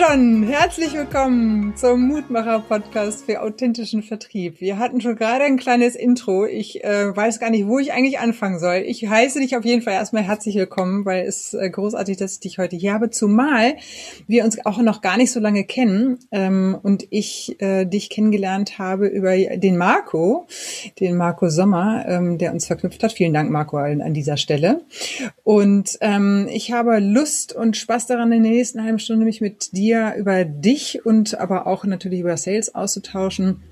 John, herzlich willkommen zum Mutmacher-Podcast für authentischen Vertrieb. Wir hatten schon gerade ein kleines Intro. Ich äh, weiß gar nicht, wo ich eigentlich anfangen soll. Ich heiße dich auf jeden Fall erstmal herzlich willkommen, weil es äh, großartig, dass ich dich heute hier habe. Zumal wir uns auch noch gar nicht so lange kennen ähm, und ich äh, dich kennengelernt habe über den Marco, den Marco Sommer, ähm, der uns verknüpft hat. Vielen Dank, Marco, an, an dieser Stelle. Und ähm, ich habe Lust und Spaß daran, in der nächsten halben Stunde mich mit mit dir über dich und aber auch natürlich über Sales auszutauschen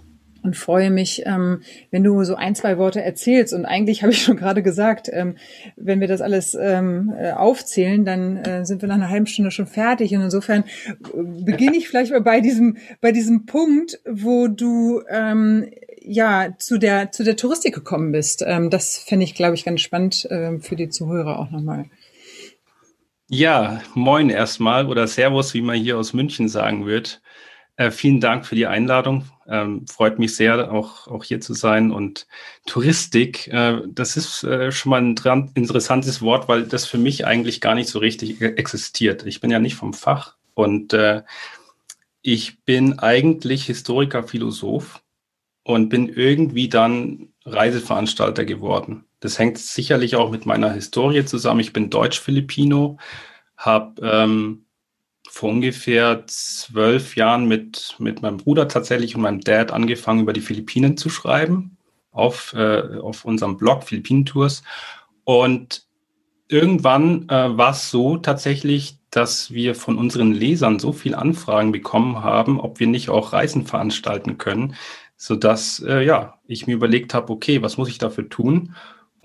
und freue mich, ähm, wenn du so ein, zwei Worte erzählst. Und eigentlich habe ich schon gerade gesagt, ähm, wenn wir das alles ähm, äh, aufzählen, dann äh, sind wir nach einer halben Stunde schon fertig. Und insofern äh, beginne ich vielleicht mal bei diesem, bei diesem Punkt, wo du ja zu der zu der Touristik gekommen bist. Das fände ich, glaube ich, ganz spannend für die Zuhörer auch nochmal. Ja, moin erstmal oder Servus, wie man hier aus München sagen wird. Äh, vielen Dank für die Einladung. Ähm, freut mich sehr, auch, auch hier zu sein. Und Touristik, äh, das ist äh, schon mal ein interessantes Wort, weil das für mich eigentlich gar nicht so richtig e-, existiert. Ich bin ja nicht vom Fach und äh, ich bin eigentlich Historiker, Philosoph und bin irgendwie dann Reiseveranstalter geworden. Das hängt sicherlich auch mit meiner Historie zusammen. Ich bin Deutsch-Filipino, habe ähm, vor ungefähr zwölf Jahren mit, mit meinem Bruder tatsächlich und meinem Dad angefangen, über die Philippinen zu schreiben, auf, äh, auf unserem Blog Philippinen-Tours. Und irgendwann äh, war es so tatsächlich, dass wir von unseren Lesern so viel Anfragen bekommen haben, ob wir nicht auch Reisen veranstalten können, sodass äh, ja, ich mir überlegt habe, okay, was muss ich dafür tun?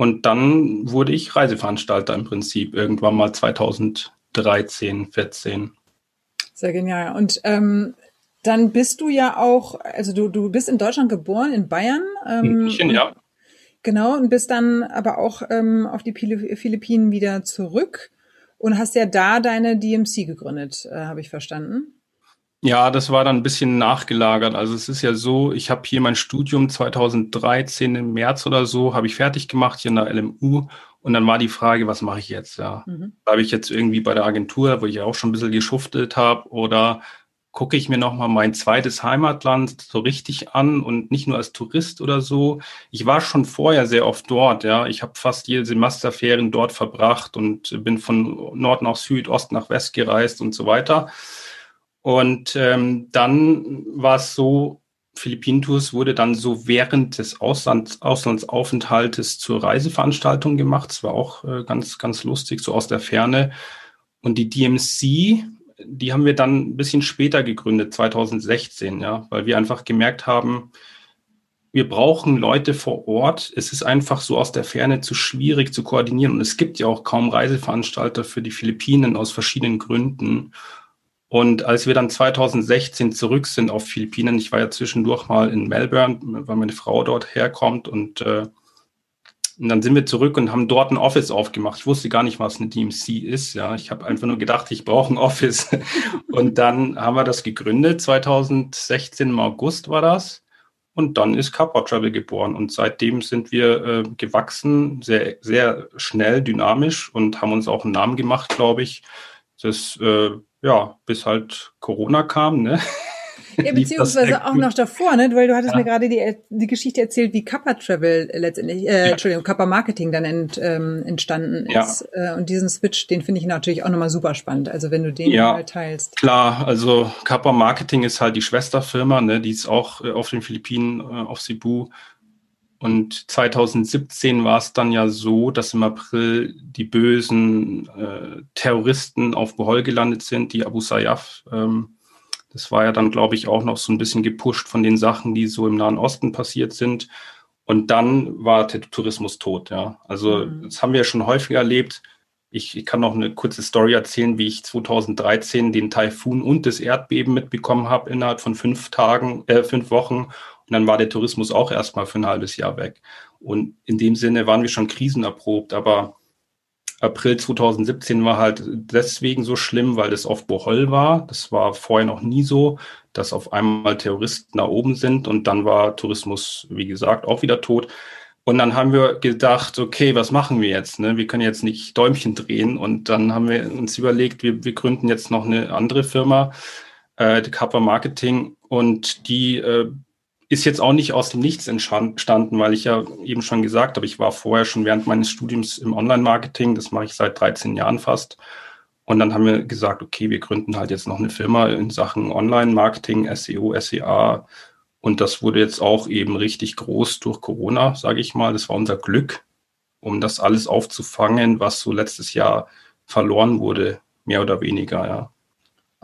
Und dann wurde ich Reiseveranstalter im Prinzip, irgendwann mal 2013, 14. Sehr genial. Und ähm, dann bist du ja auch, also du, du bist in Deutschland geboren, in Bayern. Ähm, München, ja. Genau, und bist dann aber auch ähm, auf die Philippinen wieder zurück und hast ja da deine DMC gegründet, äh, habe ich verstanden. Ja, das war dann ein bisschen nachgelagert. Also es ist ja so, ich habe hier mein Studium 2013 im März oder so, habe ich fertig gemacht hier in der LMU. Und dann war die Frage, was mache ich jetzt? Ja, mhm. bleibe ich jetzt irgendwie bei der Agentur, wo ich auch schon ein bisschen geschuftet habe, oder gucke ich mir nochmal mein zweites Heimatland so richtig an und nicht nur als Tourist oder so. Ich war schon vorher sehr oft dort, ja. Ich habe fast jede Semesterferien dort verbracht und bin von Nord nach Süd, Ost nach West gereist und so weiter. Und ähm, dann war es so, Philippinentours wurde dann so während des Auslands, Auslandsaufenthaltes zur Reiseveranstaltung gemacht. Das war auch äh, ganz, ganz lustig, so aus der Ferne. Und die DMC, die haben wir dann ein bisschen später gegründet, 2016, ja, weil wir einfach gemerkt haben, wir brauchen Leute vor Ort. Es ist einfach so aus der Ferne zu schwierig zu koordinieren. Und es gibt ja auch kaum Reiseveranstalter für die Philippinen aus verschiedenen Gründen. Und als wir dann 2016 zurück sind auf Philippinen, ich war ja zwischendurch mal in Melbourne, weil meine Frau dort herkommt und, äh, und dann sind wir zurück und haben dort ein Office aufgemacht. Ich wusste gar nicht, was eine DMC ist. Ja, ich habe einfach nur gedacht, ich brauche ein Office. und dann haben wir das gegründet. 2016 im August war das. Und dann ist Kappa Travel geboren. Und seitdem sind wir äh, gewachsen, sehr, sehr schnell, dynamisch und haben uns auch einen Namen gemacht, glaube ich. Das äh, ja, bis halt Corona kam, ne? Ja, beziehungsweise auch noch davor, ne? Weil du hattest ja. mir gerade die, die Geschichte erzählt, wie Kappa Travel letztendlich, äh, ja. Entschuldigung, Kappa Marketing dann ent, ähm, entstanden ist. Ja. Äh, und diesen Switch, den finde ich natürlich auch nochmal super spannend. Also wenn du den ja, mal teilst. Klar, also Kappa Marketing ist halt die Schwesterfirma, ne? Die ist auch äh, auf den Philippinen, äh, auf Cebu und 2017 war es dann ja so, dass im April die bösen äh, Terroristen auf Bohol gelandet sind, die Abu Sayyaf. Ähm, das war ja dann, glaube ich, auch noch so ein bisschen gepusht von den Sachen, die so im Nahen Osten passiert sind. Und dann war der Tourismus tot, ja. Also mhm. das haben wir ja schon häufiger erlebt. Ich, ich, kann noch eine kurze Story erzählen, wie ich 2013 den Taifun und das Erdbeben mitbekommen habe innerhalb von fünf Tagen, äh, fünf Wochen dann war der Tourismus auch erstmal für ein halbes Jahr weg. Und in dem Sinne waren wir schon krisenerprobt, aber April 2017 war halt deswegen so schlimm, weil das auf Bohol war. Das war vorher noch nie so, dass auf einmal Terroristen da oben sind und dann war Tourismus, wie gesagt, auch wieder tot. Und dann haben wir gedacht, okay, was machen wir jetzt? Ne? Wir können jetzt nicht Däumchen drehen. Und dann haben wir uns überlegt, wir, wir gründen jetzt noch eine andere Firma, äh, die Kappa Marketing. Und die äh, ist jetzt auch nicht aus dem Nichts entstanden, weil ich ja eben schon gesagt habe, ich war vorher schon während meines Studiums im Online-Marketing. Das mache ich seit 13 Jahren fast. Und dann haben wir gesagt, okay, wir gründen halt jetzt noch eine Firma in Sachen Online-Marketing, SEO, SEA und das wurde jetzt auch eben richtig groß durch Corona, sage ich mal. Das war unser Glück, um das alles aufzufangen, was so letztes Jahr verloren wurde, mehr oder weniger, ja.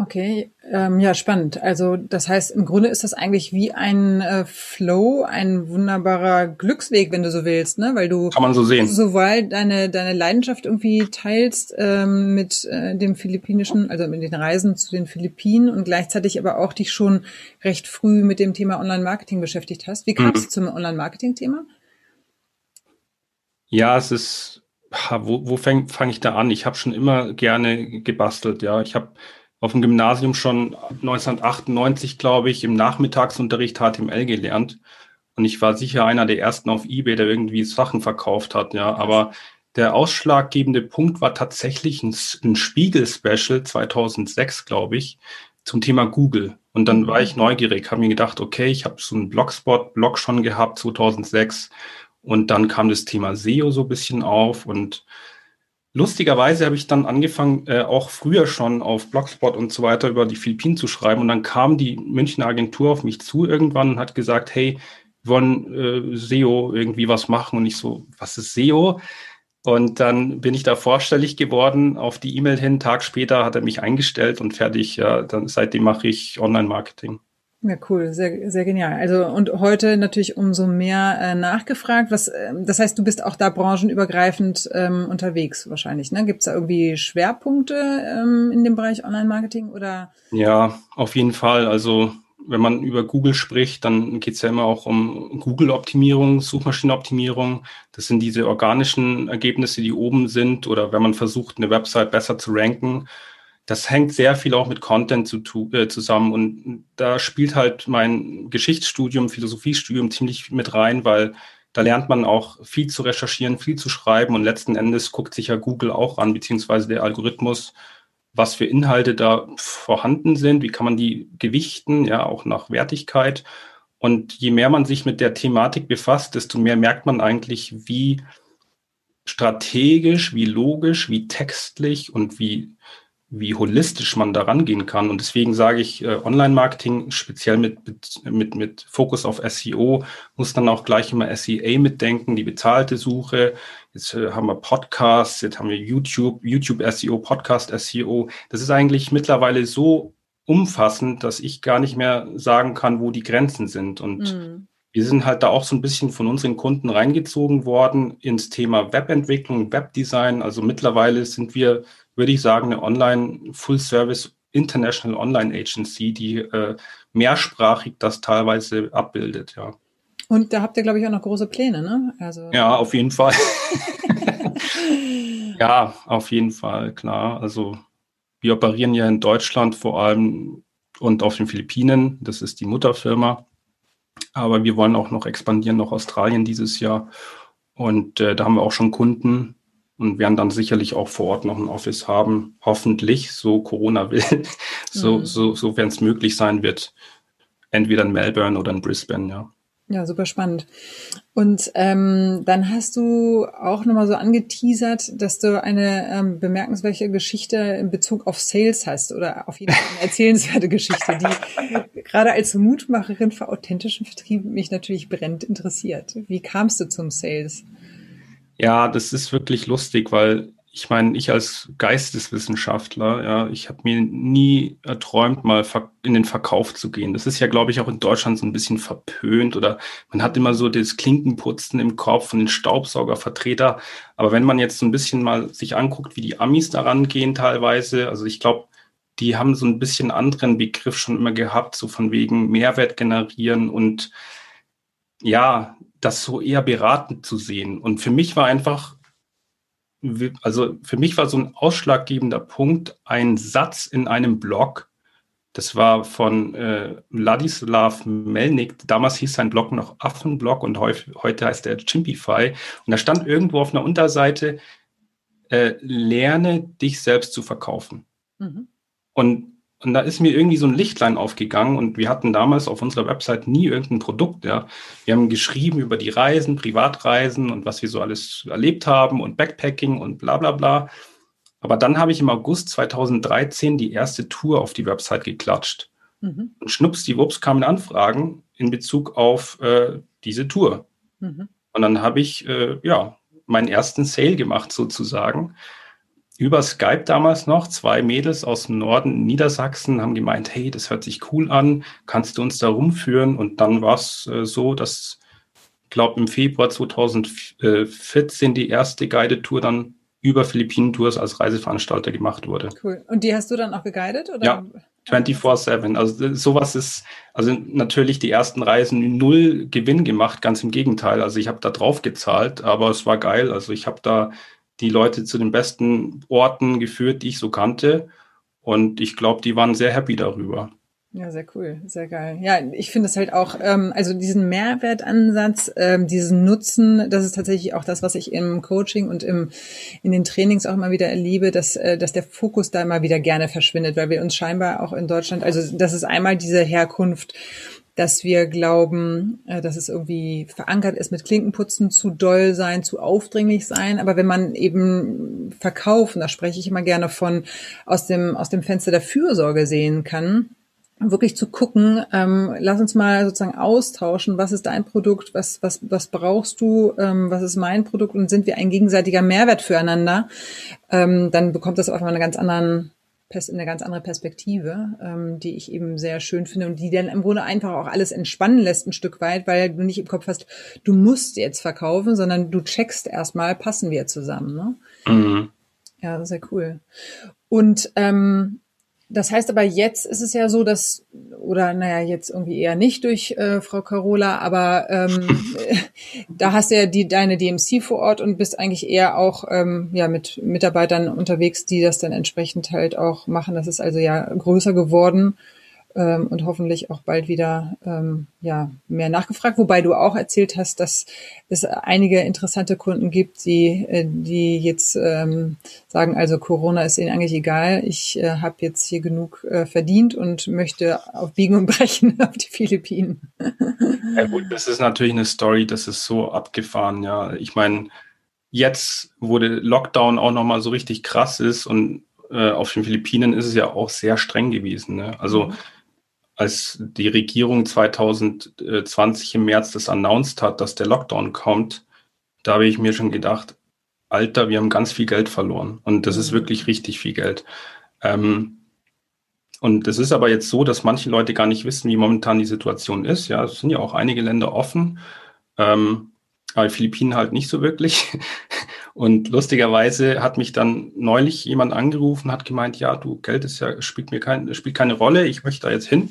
Okay, ähm, ja, spannend. Also das heißt, im Grunde ist das eigentlich wie ein äh, Flow, ein wunderbarer Glücksweg, wenn du so willst, ne? Weil du kann man so sehen, sowohl deine deine Leidenschaft irgendwie teilst ähm, mit äh, dem philippinischen, also mit den Reisen zu den Philippinen und gleichzeitig aber auch dich schon recht früh mit dem Thema Online-Marketing beschäftigt hast. Wie kamst mhm. du zum Online-Marketing-Thema? Ja, es ist, wo, wo fange fang ich da an? Ich habe schon immer gerne gebastelt, ja. Ich habe auf dem Gymnasium schon 1998, glaube ich, im Nachmittagsunterricht HTML gelernt. Und ich war sicher einer der ersten auf eBay, der irgendwie Sachen verkauft hat, ja. Aber der ausschlaggebende Punkt war tatsächlich ein, ein Spiegel-Special 2006, glaube ich, zum Thema Google. Und dann war ich neugierig, habe mir gedacht, okay, ich habe so einen Blogspot-Blog schon gehabt 2006. Und dann kam das Thema SEO so ein bisschen auf und Lustigerweise habe ich dann angefangen, äh, auch früher schon auf Blogspot und so weiter über die Philippinen zu schreiben. Und dann kam die Münchner Agentur auf mich zu irgendwann und hat gesagt, hey, wir wollen äh, SEO irgendwie was machen. Und ich so, was ist SEO? Und dann bin ich da vorstellig geworden auf die E-Mail hin. Tag später hat er mich eingestellt und fertig. Ja, dann seitdem mache ich Online-Marketing. Ja, cool, sehr, sehr genial. Also und heute natürlich umso mehr äh, nachgefragt. Was, äh, das heißt, du bist auch da branchenübergreifend ähm, unterwegs wahrscheinlich. Ne? Gibt es da irgendwie Schwerpunkte ähm, in dem Bereich Online-Marketing oder? Ja, auf jeden Fall. Also wenn man über Google spricht, dann geht es ja immer auch um Google-Optimierung, Suchmaschinenoptimierung. Das sind diese organischen Ergebnisse, die oben sind, oder wenn man versucht, eine Website besser zu ranken das hängt sehr viel auch mit Content zu, äh, zusammen. Und da spielt halt mein Geschichtsstudium, Philosophiestudium ziemlich mit rein, weil da lernt man auch viel zu recherchieren, viel zu schreiben und letzten Endes guckt sich ja Google auch an, beziehungsweise der Algorithmus, was für Inhalte da vorhanden sind, wie kann man die gewichten, ja, auch nach Wertigkeit. Und je mehr man sich mit der Thematik befasst, desto mehr merkt man eigentlich, wie strategisch, wie logisch, wie textlich und wie wie holistisch man da rangehen kann. Und deswegen sage ich, äh, Online-Marketing, speziell mit, mit, mit, mit Fokus auf SEO, muss dann auch gleich immer SEA mitdenken, die bezahlte Suche. Jetzt äh, haben wir Podcasts, jetzt haben wir YouTube, YouTube SEO, Podcast SEO. Das ist eigentlich mittlerweile so umfassend, dass ich gar nicht mehr sagen kann, wo die Grenzen sind. Und mhm. wir sind halt da auch so ein bisschen von unseren Kunden reingezogen worden ins Thema Webentwicklung, Webdesign. Also mittlerweile sind wir würde ich sagen, eine Online Full-Service International Online Agency, die äh, mehrsprachig das teilweise abbildet, ja. Und da habt ihr, glaube ich, auch noch große Pläne, ne? Also ja, auf jeden Fall. ja, auf jeden Fall, klar. Also wir operieren ja in Deutschland vor allem und auf den Philippinen. Das ist die Mutterfirma. Aber wir wollen auch noch expandieren nach Australien dieses Jahr. Und äh, da haben wir auch schon Kunden, und werden dann sicherlich auch vor Ort noch ein Office haben. Hoffentlich, so Corona will, so, mhm. so, so wenn es möglich sein wird. Entweder in Melbourne oder in Brisbane, ja. Ja, super spannend. Und ähm, dann hast du auch nochmal so angeteasert, dass du eine ähm, bemerkenswerte Geschichte in Bezug auf Sales hast oder auf jeden Fall eine erzählenswerte Geschichte, die gerade als Mutmacherin für authentischen Vertrieb mich natürlich brennend interessiert. Wie kamst du zum Sales? Ja, das ist wirklich lustig, weil ich meine, ich als Geisteswissenschaftler, ja, ich habe mir nie erträumt, mal in den Verkauf zu gehen. Das ist ja, glaube ich, auch in Deutschland so ein bisschen verpönt oder man hat immer so das Klinkenputzen im Kopf und den Staubsaugervertreter. Aber wenn man jetzt so ein bisschen mal sich anguckt, wie die Amis daran gehen teilweise, also ich glaube, die haben so ein bisschen anderen Begriff schon immer gehabt, so von wegen Mehrwert generieren und ja, das so eher beratend zu sehen. Und für mich war einfach, also für mich war so ein ausschlaggebender Punkt ein Satz in einem Blog. Das war von äh, Ladislav Melnik. Damals hieß sein Blog noch Affenblog und heu heute heißt er Chimpify. Und da stand irgendwo auf einer Unterseite, äh, lerne dich selbst zu verkaufen. Mhm. Und und da ist mir irgendwie so ein Lichtlein aufgegangen und wir hatten damals auf unserer Website nie irgendein Produkt, ja. Wir haben geschrieben über die Reisen, Privatreisen und was wir so alles erlebt haben und Backpacking und bla bla bla. Aber dann habe ich im August 2013 die erste Tour auf die Website geklatscht. Mhm. Und schnuppsdiwupps kamen Anfragen in Bezug auf äh, diese Tour. Mhm. Und dann habe ich äh, ja meinen ersten Sale gemacht sozusagen über Skype damals noch, zwei Mädels aus dem Norden Niedersachsen haben gemeint, hey, das hört sich cool an, kannst du uns da rumführen? Und dann war es äh, so, dass, ich glaube, im Februar 2014 die erste Guided-Tour dann über Philippinen-Tours als Reiseveranstalter gemacht wurde. Cool. Und die hast du dann auch geguidet? Oder? Ja, 24-7. Also sowas ist, also natürlich die ersten Reisen null Gewinn gemacht, ganz im Gegenteil. Also ich habe da drauf gezahlt, aber es war geil. Also ich habe da die Leute zu den besten Orten geführt, die ich so kannte. Und ich glaube, die waren sehr happy darüber. Ja, sehr cool, sehr geil. Ja, ich finde es halt auch, ähm, also diesen Mehrwertansatz, ähm, diesen Nutzen, das ist tatsächlich auch das, was ich im Coaching und im in den Trainings auch immer wieder erlebe, dass äh, dass der Fokus da immer wieder gerne verschwindet, weil wir uns scheinbar auch in Deutschland, also das ist einmal diese Herkunft dass wir glauben, äh, dass es irgendwie verankert ist mit Klinkenputzen, zu doll sein, zu aufdringlich sein. Aber wenn man eben verkaufen, da spreche ich immer gerne von, aus dem, aus dem Fenster der Fürsorge sehen kann, wirklich zu gucken, ähm, lass uns mal sozusagen austauschen, was ist dein Produkt, was, was, was brauchst du, ähm, was ist mein Produkt und sind wir ein gegenseitiger Mehrwert füreinander, ähm, dann bekommt das auf einmal einen ganz anderen eine ganz andere Perspektive, ähm, die ich eben sehr schön finde und die dann im Grunde einfach auch alles entspannen lässt ein Stück weit, weil du nicht im Kopf hast, du musst jetzt verkaufen, sondern du checkst erstmal, passen wir zusammen. Ne? Mhm. Ja, sehr cool. Und ähm, das heißt aber jetzt ist es ja so, dass, oder naja, jetzt irgendwie eher nicht durch äh, Frau Carola, aber ähm, da hast du ja die, deine DMC vor Ort und bist eigentlich eher auch ähm, ja, mit Mitarbeitern unterwegs, die das dann entsprechend halt auch machen. Das ist also ja größer geworden ähm, und hoffentlich auch bald wieder ähm, ja mehr nachgefragt. Wobei du auch erzählt hast, dass es einige interessante Kunden gibt, die äh, die jetzt ähm, sagen, also Corona ist ihnen eigentlich egal. Ich äh, habe jetzt hier genug äh, verdient und möchte auf Biegen und Brechen auf die Philippinen. ja gut, das ist natürlich eine Story, das ist so abgefahren. Ja, ich meine jetzt, wo der Lockdown auch nochmal so richtig krass ist und äh, auf den Philippinen ist es ja auch sehr streng gewesen. Ne? Also mhm als die Regierung 2020 im März das announced hat, dass der Lockdown kommt, da habe ich mir schon gedacht, Alter, wir haben ganz viel Geld verloren. Und das ist mhm. wirklich richtig viel Geld. Ähm, und es ist aber jetzt so, dass manche Leute gar nicht wissen, wie momentan die Situation ist. Ja, es sind ja auch einige Länder offen. Ähm, aber die Philippinen halt nicht so wirklich. Und lustigerweise hat mich dann neulich jemand angerufen, hat gemeint, ja, du, Geld ist ja, spielt mir kein, spielt keine Rolle, ich möchte da jetzt hin.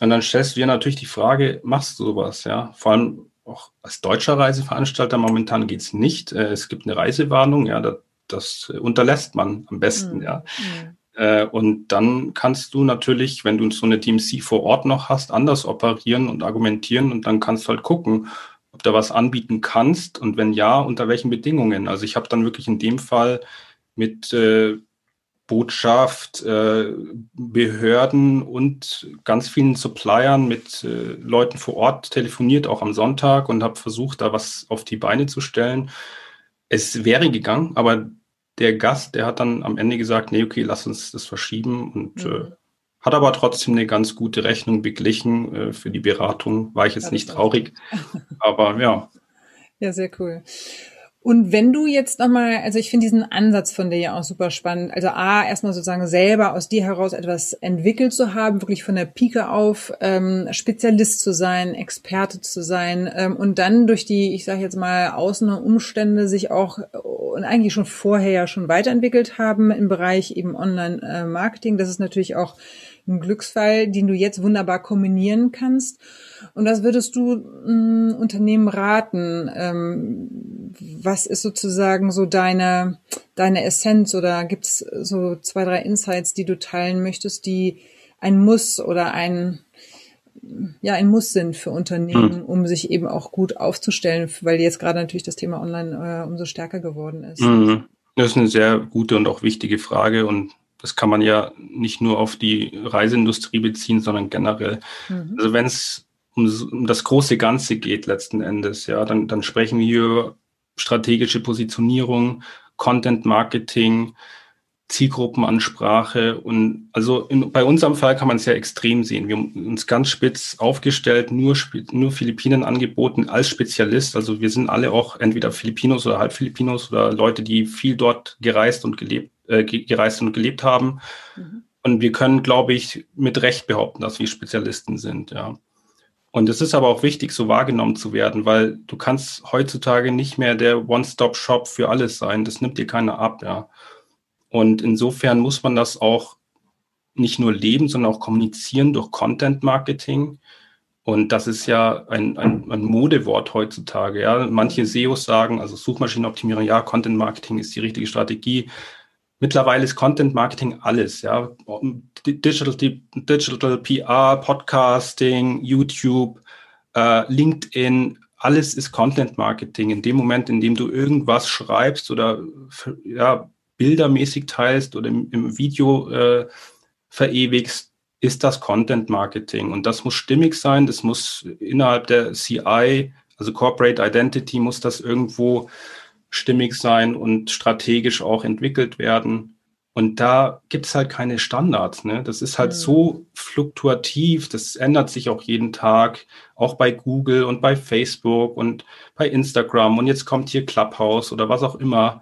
Und dann stellst du dir natürlich die Frage, machst du sowas, ja? Vor allem auch als deutscher Reiseveranstalter momentan geht's nicht. Äh, es gibt eine Reisewarnung, ja, das, das unterlässt man am besten, mhm. ja. Mhm. Äh, und dann kannst du natürlich, wenn du so eine DMC vor Ort noch hast, anders operieren und argumentieren und dann kannst du halt gucken, ob du was anbieten kannst und wenn ja, unter welchen Bedingungen. Also ich habe dann wirklich in dem Fall mit äh, Botschaft, äh, Behörden und ganz vielen Suppliern mit äh, Leuten vor Ort telefoniert, auch am Sonntag und habe versucht, da was auf die Beine zu stellen. Es wäre gegangen, aber der Gast, der hat dann am Ende gesagt, nee, okay, lass uns das verschieben und äh, mhm. Hat aber trotzdem eine ganz gute Rechnung beglichen äh, für die Beratung. War ich jetzt nicht traurig. aber ja. Ja, sehr cool. Und wenn du jetzt nochmal, also ich finde diesen Ansatz von dir ja auch super spannend. Also A, erstmal sozusagen selber aus dir heraus etwas entwickelt zu haben, wirklich von der Pike auf ähm, Spezialist zu sein, Experte zu sein ähm, und dann durch die, ich sage jetzt mal, außen Umstände sich auch und eigentlich schon vorher ja schon weiterentwickelt haben im Bereich eben Online-Marketing. Das ist natürlich auch ein Glücksfall, den du jetzt wunderbar kombinieren kannst. Und was würdest du mh, Unternehmen raten? Ähm, was ist sozusagen so deine, deine Essenz oder gibt es so zwei, drei Insights, die du teilen möchtest, die ein Muss oder ein ja ein Muss sind für Unternehmen, hm. um sich eben auch gut aufzustellen, weil jetzt gerade natürlich das Thema Online äh, umso stärker geworden ist. Mhm. Das ist eine sehr gute und auch wichtige Frage und das kann man ja nicht nur auf die Reiseindustrie beziehen, sondern generell. Mhm. Also wenn es um, um, das große Ganze geht letzten Endes, ja, dann, dann sprechen wir über strategische Positionierung, Content Marketing, Zielgruppenansprache und also in, bei unserem Fall kann man es ja extrem sehen. Wir haben uns ganz spitz aufgestellt, nur, nur Philippinen angeboten als Spezialist. Also wir sind alle auch entweder Filipinos oder Halbfilipinos oder Leute, die viel dort gereist und gelebt, äh, gereist und gelebt haben. Mhm. Und wir können, glaube ich, mit Recht behaupten, dass wir Spezialisten sind, ja. Und es ist aber auch wichtig, so wahrgenommen zu werden, weil du kannst heutzutage nicht mehr der One-Stop-Shop für alles sein. Das nimmt dir keiner ab, ja. Und insofern muss man das auch nicht nur leben, sondern auch kommunizieren durch Content Marketing. Und das ist ja ein, ein, ein Modewort heutzutage. Ja. Manche SEOs sagen, also Suchmaschinenoptimierung, ja, Content Marketing ist die richtige Strategie. Mittlerweile ist Content Marketing alles, ja. Digital, Digital PR, Podcasting, YouTube, äh, LinkedIn, alles ist Content Marketing. In dem Moment, in dem du irgendwas schreibst oder ja, bildermäßig teilst oder im, im Video äh, verewigst, ist das Content Marketing. Und das muss stimmig sein, das muss innerhalb der CI, also Corporate Identity, muss das irgendwo stimmig sein und strategisch auch entwickelt werden. Und da gibt es halt keine Standards. Ne? Das ist halt mhm. so fluktuativ, das ändert sich auch jeden Tag, auch bei Google und bei Facebook und bei Instagram. Und jetzt kommt hier Clubhouse oder was auch immer.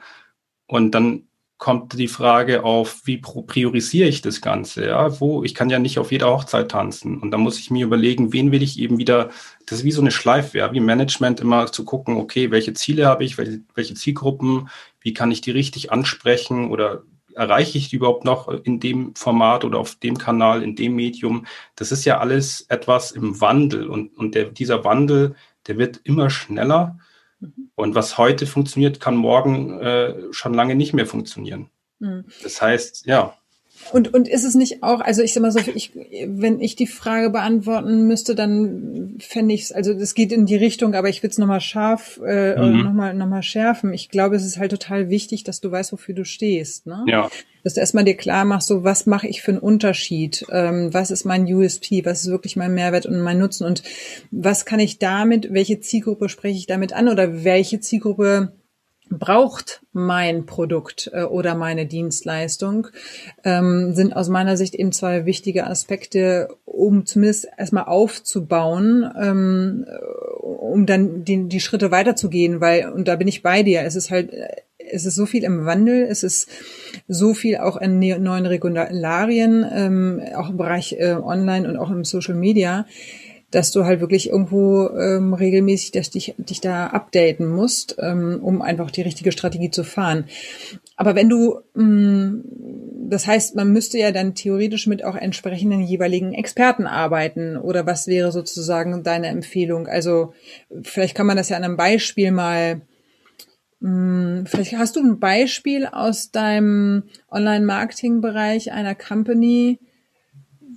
Und dann kommt die Frage auf, wie priorisiere ich das Ganze? Ja, wo ich kann ja nicht auf jeder Hochzeit tanzen und da muss ich mir überlegen, wen will ich eben wieder. Das ist wie so eine Schleife, ja, wie Management immer zu gucken, okay, welche Ziele habe ich, welche, welche Zielgruppen, wie kann ich die richtig ansprechen oder erreiche ich die überhaupt noch in dem Format oder auf dem Kanal, in dem Medium? Das ist ja alles etwas im Wandel und, und der, dieser Wandel, der wird immer schneller. Und was heute funktioniert, kann morgen äh, schon lange nicht mehr funktionieren. Mhm. Das heißt, ja. Und, und ist es nicht auch, also ich sag mal so, ich, wenn ich die Frage beantworten müsste, dann fände ich es, also das geht in die Richtung, aber ich würde es nochmal scharf, äh, mhm. nochmal noch mal schärfen. Ich glaube, es ist halt total wichtig, dass du weißt, wofür du stehst. Ne? Ja dass du erstmal dir klar machst, so was mache ich für einen Unterschied, ähm, was ist mein USP, was ist wirklich mein Mehrwert und mein Nutzen und was kann ich damit, welche Zielgruppe spreche ich damit an oder welche Zielgruppe braucht mein Produkt äh, oder meine Dienstleistung, ähm, sind aus meiner Sicht eben zwei wichtige Aspekte, um zumindest erstmal aufzubauen, ähm, um dann die, die Schritte weiterzugehen, weil, und da bin ich bei dir, es ist halt es ist so viel im Wandel, es ist so viel auch in neuen Regularien, ähm, auch im Bereich äh, Online und auch im Social Media, dass du halt wirklich irgendwo ähm, regelmäßig dass dich, dich da updaten musst, ähm, um einfach die richtige Strategie zu fahren. Aber wenn du, mh, mm, das heißt, man müsste ja dann theoretisch mit auch entsprechenden jeweiligen Experten arbeiten. Oder was wäre sozusagen deine Empfehlung? Also vielleicht kann man das ja an einem Beispiel mal hm, vielleicht hast du ein Beispiel aus deinem Online-Marketing-Bereich einer Company,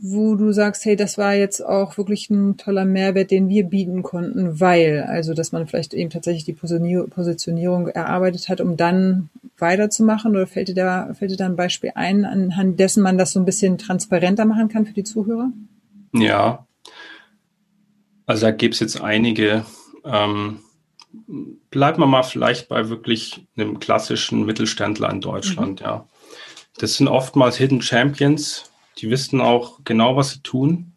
wo du sagst, hey, das war jetzt auch wirklich ein toller Mehrwert, den wir bieten konnten, weil, also dass man vielleicht eben tatsächlich die Positionierung erarbeitet hat, um dann weiterzumachen? Oder fällt dir da, fällt dir da ein Beispiel ein, anhand dessen man das so ein bisschen transparenter machen kann für die Zuhörer? Ja, also da gibt es jetzt einige. Ähm, bleiben wir mal vielleicht bei wirklich einem klassischen Mittelständler in Deutschland, mhm. ja. Das sind oftmals Hidden Champions, die wissen auch genau, was sie tun.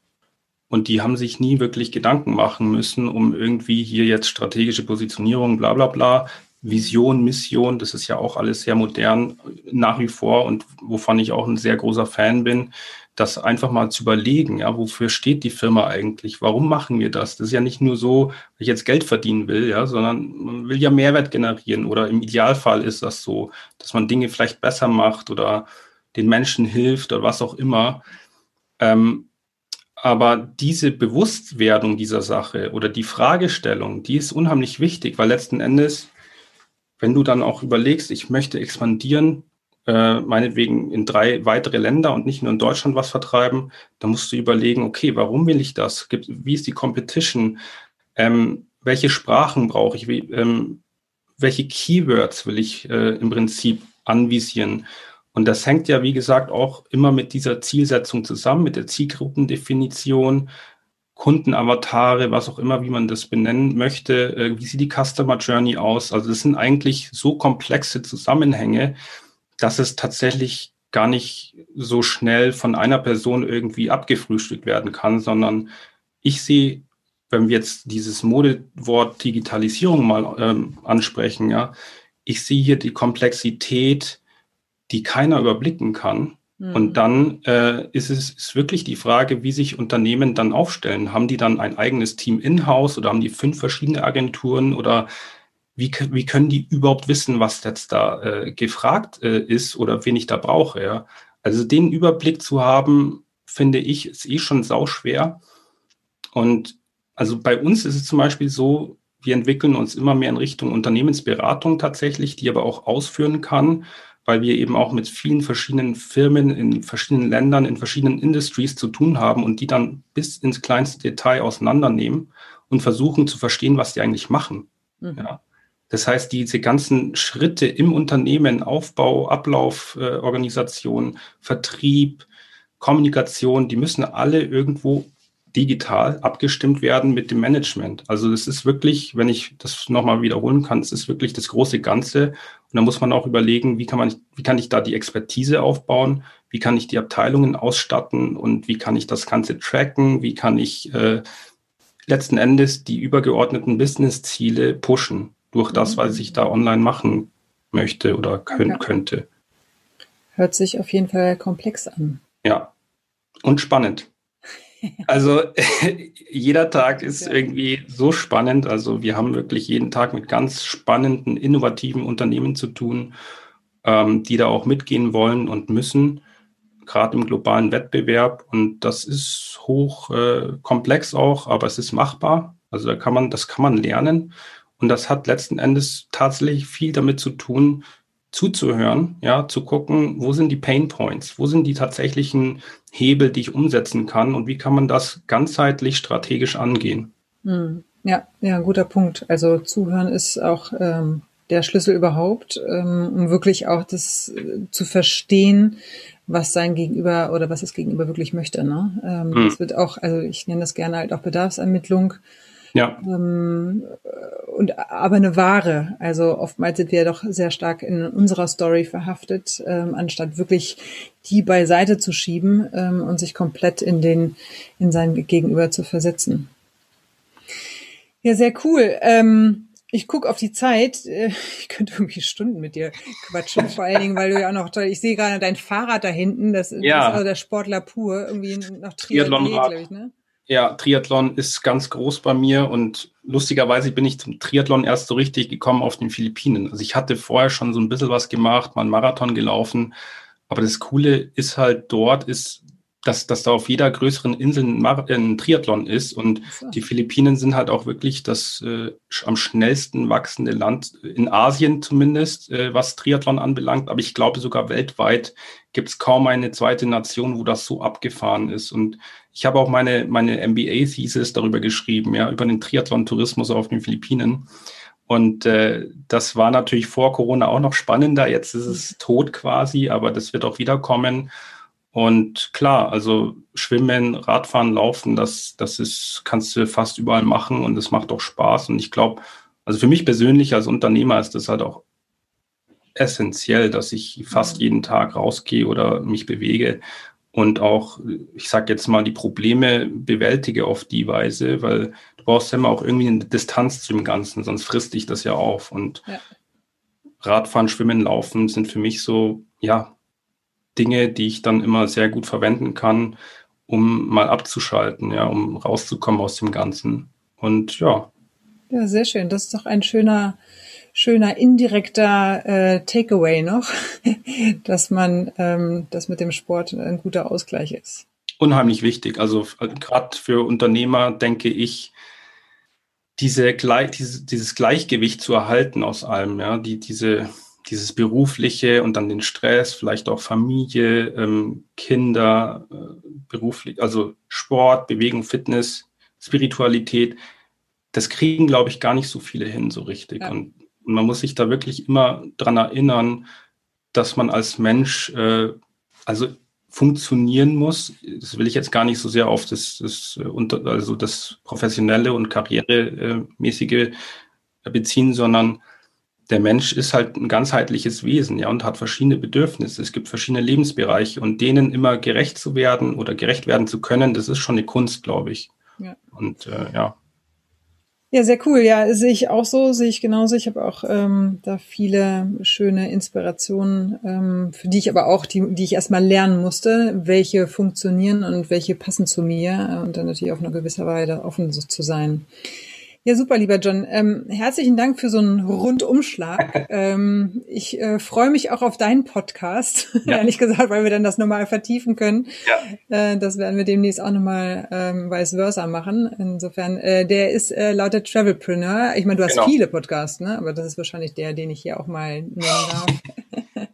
Und die haben sich nie wirklich Gedanken machen müssen, um irgendwie hier jetzt strategische Positionierung, bla bla bla. Vision, Mission, das ist ja auch alles sehr modern nach wie vor und wovon ich auch ein sehr großer Fan bin, das einfach mal zu überlegen, ja, wofür steht die Firma eigentlich? Warum machen wir das? Das ist ja nicht nur so, weil ich jetzt Geld verdienen will, ja, sondern man will ja Mehrwert generieren oder im Idealfall ist das so, dass man Dinge vielleicht besser macht oder den Menschen hilft oder was auch immer. Ähm, aber diese Bewusstwerdung dieser Sache oder die Fragestellung, die ist unheimlich wichtig, weil letzten Endes, wenn du dann auch überlegst, ich möchte expandieren, äh, meinetwegen in drei weitere Länder und nicht nur in Deutschland was vertreiben, dann musst du überlegen, okay, warum will ich das? Wie ist die Competition? Ähm, welche Sprachen brauche ich? Wie, ähm, welche Keywords will ich äh, im Prinzip anvisieren? Und das hängt ja, wie gesagt, auch immer mit dieser Zielsetzung zusammen, mit der Zielgruppendefinition, Kundenavatare, was auch immer, wie man das benennen möchte. Äh, wie sieht die Customer Journey aus? Also das sind eigentlich so komplexe Zusammenhänge, dass es tatsächlich gar nicht so schnell von einer Person irgendwie abgefrühstückt werden kann, sondern ich sehe, wenn wir jetzt dieses Modewort Digitalisierung mal ähm, ansprechen, ja, ich sehe hier die Komplexität die keiner überblicken kann. Mhm. Und dann äh, ist es ist wirklich die Frage, wie sich Unternehmen dann aufstellen. Haben die dann ein eigenes Team in-house oder haben die fünf verschiedene Agenturen oder wie, wie können die überhaupt wissen, was jetzt da äh, gefragt äh, ist oder wen ich da brauche? Ja? Also den Überblick zu haben, finde ich, ist eh schon sauschwer. Und also bei uns ist es zum Beispiel so, wir entwickeln uns immer mehr in Richtung Unternehmensberatung tatsächlich, die aber auch ausführen kann weil wir eben auch mit vielen verschiedenen Firmen in verschiedenen Ländern, in verschiedenen Industries zu tun haben und die dann bis ins kleinste Detail auseinandernehmen und versuchen zu verstehen, was die eigentlich machen. Mhm. Ja. Das heißt, diese ganzen Schritte im Unternehmen, Aufbau, Ablauf, äh, Organisation, Vertrieb, Kommunikation, die müssen alle irgendwo digital abgestimmt werden mit dem Management. Also es ist wirklich, wenn ich das nochmal wiederholen kann, es ist wirklich das große Ganze. Und da muss man auch überlegen, wie kann man, wie kann ich da die Expertise aufbauen? Wie kann ich die Abteilungen ausstatten? Und wie kann ich das Ganze tracken? Wie kann ich äh, letzten Endes die übergeordneten Business-Ziele pushen durch das, was ich da online machen möchte oder können, könnte? Hört sich auf jeden Fall komplex an. Ja. Und spannend. Also jeder Tag ist ja. irgendwie so spannend. Also wir haben wirklich jeden Tag mit ganz spannenden, innovativen Unternehmen zu tun, ähm, die da auch mitgehen wollen und müssen, gerade im globalen Wettbewerb. Und das ist hoch äh, komplex auch, aber es ist machbar. Also da kann man, das kann man lernen. Und das hat letzten Endes tatsächlich viel damit zu tun, zuzuhören, ja, zu gucken, wo sind die Pain Points, wo sind die tatsächlichen Hebel, die ich umsetzen kann und wie kann man das ganzheitlich strategisch angehen. Hm. Ja, ja, guter Punkt. Also zuhören ist auch ähm, der Schlüssel überhaupt, ähm, um wirklich auch das äh, zu verstehen, was sein Gegenüber oder was das Gegenüber wirklich möchte. Ne? Ähm, hm. Das wird auch, also ich nenne das gerne halt auch Bedarfsermittlung. Ja. Ähm, und aber eine Ware. Also oftmals sind wir doch sehr stark in unserer Story verhaftet, ähm, anstatt wirklich die beiseite zu schieben ähm, und sich komplett in den in sein Gegenüber zu versetzen. Ja, sehr cool. Ähm, ich guck auf die Zeit. Ich könnte irgendwie Stunden mit dir quatschen, vor allen Dingen, weil du ja auch noch, ich sehe gerade dein Fahrrad da hinten, das, ja. das ist also der Sportler pur, irgendwie noch Triathlon, glaube ich, ne? Ja, Triathlon ist ganz groß bei mir und lustigerweise bin ich zum Triathlon erst so richtig gekommen auf den Philippinen. Also ich hatte vorher schon so ein bisschen was gemacht, mal einen Marathon gelaufen, aber das Coole ist halt dort, ist dass, dass da auf jeder größeren Insel ein, ein Triathlon ist. Und so. die Philippinen sind halt auch wirklich das äh, am schnellsten wachsende Land in Asien zumindest, äh, was Triathlon anbelangt. Aber ich glaube sogar weltweit gibt es kaum eine zweite Nation, wo das so abgefahren ist. Und ich habe auch meine, meine MBA-Thesis darüber geschrieben, ja, über den Triathlon-Tourismus auf den Philippinen. Und äh, das war natürlich vor Corona auch noch spannender. Jetzt ist es tot quasi, aber das wird auch wiederkommen. Und klar, also Schwimmen, Radfahren, Laufen, das, das ist, kannst du fast überall machen und es macht auch Spaß. Und ich glaube, also für mich persönlich als Unternehmer ist das halt auch essentiell, dass ich fast mhm. jeden Tag rausgehe oder mich bewege und auch, ich sage jetzt mal, die Probleme bewältige auf die Weise, weil du brauchst ja immer auch irgendwie eine Distanz zu dem Ganzen, sonst frisst dich das ja auf. Und ja. Radfahren, Schwimmen, Laufen sind für mich so, ja, Dinge, die ich dann immer sehr gut verwenden kann, um mal abzuschalten, ja, um rauszukommen aus dem Ganzen. Und ja. Ja, sehr schön. Das ist doch ein schöner, schöner indirekter äh, Takeaway noch, dass man ähm, das mit dem Sport ein guter Ausgleich ist. Unheimlich wichtig. Also äh, gerade für Unternehmer denke ich, diese, diese, dieses Gleichgewicht zu erhalten aus allem, ja, die, diese, dieses berufliche und dann den Stress, vielleicht auch Familie, ähm, Kinder, äh, beruflich, also Sport, Bewegung, Fitness, Spiritualität, das kriegen, glaube ich, gar nicht so viele hin so richtig. Ja. Und, und, man muss sich da wirklich immer dran erinnern, dass man als Mensch äh, also funktionieren muss. Das will ich jetzt gar nicht so sehr auf das, das äh, also das professionelle und karrieremäßige beziehen, sondern der Mensch ist halt ein ganzheitliches Wesen, ja, und hat verschiedene Bedürfnisse. Es gibt verschiedene Lebensbereiche und denen immer gerecht zu werden oder gerecht werden zu können, das ist schon eine Kunst, glaube ich. Ja. Und äh, ja. Ja, sehr cool. Ja, sehe ich auch so, sehe ich genauso. Ich habe auch ähm, da viele schöne Inspirationen, ähm, für die ich aber auch, die, die ich erstmal lernen musste, welche funktionieren und welche passen zu mir und dann natürlich auf eine gewisse Weise offen zu sein. Ja, super, lieber John. Ähm, herzlichen Dank für so einen Rundumschlag. ähm, ich äh, freue mich auch auf deinen Podcast, ja. ehrlich gesagt, weil wir dann das nochmal vertiefen können. Ja. Äh, das werden wir demnächst auch nochmal ähm, vice versa machen. Insofern, äh, der ist äh, lauter Travelpreneur. Ich meine, du hast genau. viele Podcasts, ne? aber das ist wahrscheinlich der, den ich hier auch mal nennen darf.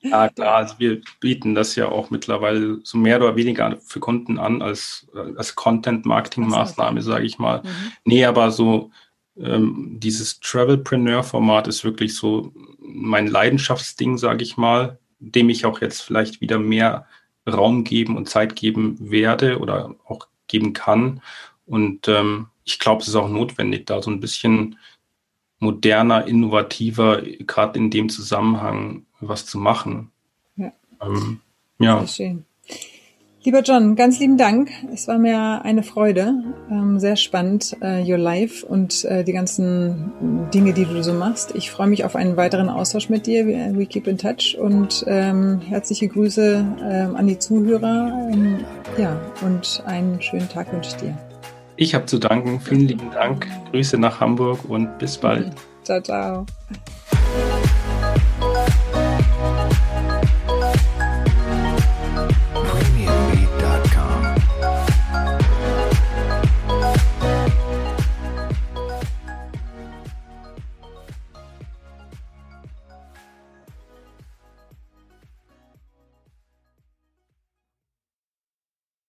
Ja, klar, also wir bieten das ja auch mittlerweile so mehr oder weniger für Kunden an als, als Content-Marketing-Maßnahme, sage ich mal. Mhm. Nee, aber so ähm, dieses Travelpreneur-Format ist wirklich so mein Leidenschaftsding, sage ich mal, dem ich auch jetzt vielleicht wieder mehr Raum geben und Zeit geben werde oder auch geben kann. Und ähm, ich glaube, es ist auch notwendig, da so ein bisschen moderner, innovativer, gerade in dem Zusammenhang was zu machen. Ja. Ähm, ja. Sehr schön. Lieber John, ganz lieben Dank. Es war mir eine Freude. Ähm, sehr spannend, äh, Your Life und äh, die ganzen Dinge, die du so machst. Ich freue mich auf einen weiteren Austausch mit dir. We keep in touch und ähm, herzliche Grüße ähm, an die Zuhörer. Ähm, ja, und einen schönen Tag wünsche ich dir. Ich habe zu danken. Vielen lieben Dank. Grüße nach Hamburg und bis bald. Ciao, ciao.